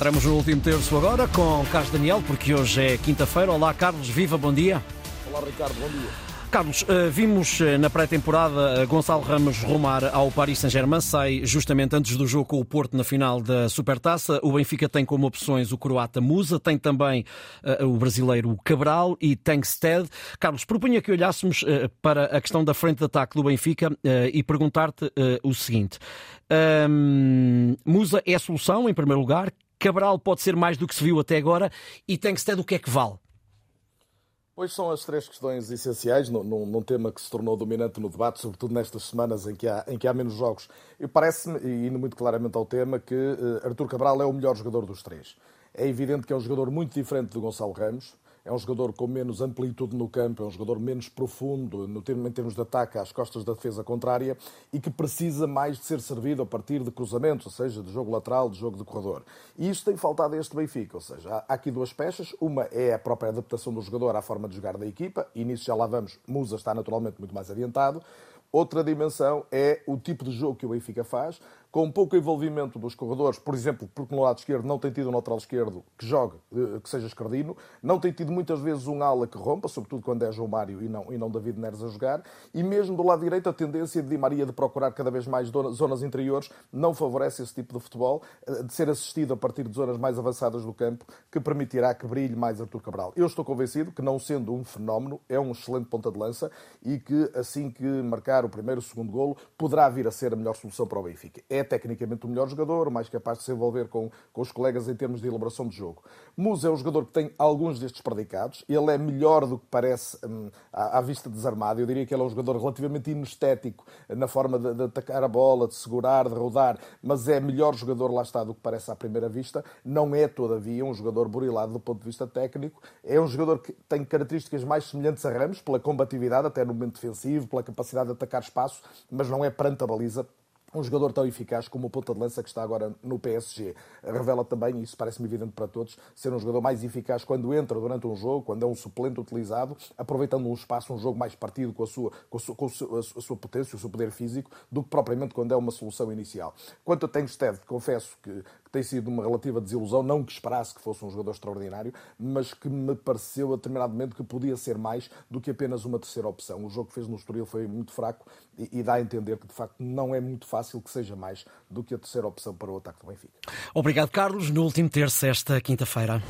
Entramos no último terço agora com Carlos Daniel, porque hoje é quinta-feira. Olá, Carlos, viva, bom dia. Olá, Ricardo, bom dia. Carlos, eh, vimos eh, na pré-temporada eh, Gonçalo Ramos rumar ao Paris Saint-Germain, sai justamente antes do jogo com o Porto na final da Supertaça. O Benfica tem como opções o croata Musa, tem também o brasileiro Cabral e Tankstead. Carlos, propunha que olhássemos para a questão da frente de ataque do Benfica e perguntar-te o seguinte: Musa é a solução, em primeiro lugar? Cabral pode ser mais do que se viu até agora e Tankstead o que é que vale? Pois são as três questões essenciais num, num, tema que se tornou dominante no debate, sobretudo nestas semanas em que há, em que há menos jogos. E parece-me, e indo muito claramente ao tema, que uh, Artur Cabral é o melhor jogador dos três. É evidente que é um jogador muito diferente do Gonçalo Ramos, é um jogador com menos amplitude no campo, é um jogador menos profundo no termo, em termos de ataque às costas da defesa contrária e que precisa mais de ser servido a partir de cruzamentos, ou seja, de jogo lateral, de jogo de corredor. E isto tem faltado a este Benfica, ou seja, há aqui duas peças. Uma é a própria adaptação do jogador à forma de jogar da equipa, e nisso já lá vamos. Musa está naturalmente muito mais adiantado. Outra dimensão é o tipo de jogo que o Benfica faz, com pouco envolvimento dos corredores, por exemplo, porque no lado esquerdo não tem tido um lateral esquerdo que jogue, eh, que seja escardino, não tem tido muitas vezes um ala que rompa, sobretudo quando é João Mário e não, e não David Neres a jogar, e mesmo do lado direito a tendência de Di Maria de procurar cada vez mais zonas interiores não favorece esse tipo de futebol, eh, de ser assistido a partir de zonas mais avançadas do campo, que permitirá que brilhe mais Artur Cabral. Eu estou convencido que, não sendo um fenómeno, é um excelente ponta de lança e que, assim que marcar o primeiro, o segundo golo, poderá vir a ser a melhor solução para o Benfica. É tecnicamente o melhor jogador, mais capaz de se envolver com, com os colegas em termos de elaboração de jogo. Musa é um jogador que tem alguns destes predicados. Ele é melhor do que parece hum, à, à, vista desarmado. Eu diria que ele é um jogador relativamente inestético na forma de, de, atacar a bola, de segurar, de rodar, mas é melhor jogador, lá está, do que parece à primeira vista. Não é, todavia, um jogador burilado do ponto de vista técnico. É um jogador que tem características mais semelhantes a Ramos, pela combatividade, até no momento defensivo, pela capacidade de atacar espaço, mas não é perante a baliza um jogador tão eficaz como o ponta de lança que está agora no PSG. Revela também, isso parece-me evidente para todos, ser um jogador mais eficaz quando entra durante um jogo, quando é um suplente utilizado, aproveitando um espaço, um jogo mais partido com a sua, com a sua, com a sua, potência, o seu poder físico, do que propriamente quando é uma solução inicial. Quanto a Tengsted, confesso que, que tem sido uma relativa desilusão, não que esperasse que fosse um jogador extraordinário, mas que me pareceu a determinado momento que podia ser mais do que apenas uma terceira opção. O jogo que fez no Estoril foi muito fraco e, e dá a entender que de facto não é muito fácil que seja mais do que a terceira opção para o ataque do Benfica. Obrigado, Carlos. No último terço, esta quinta-feira.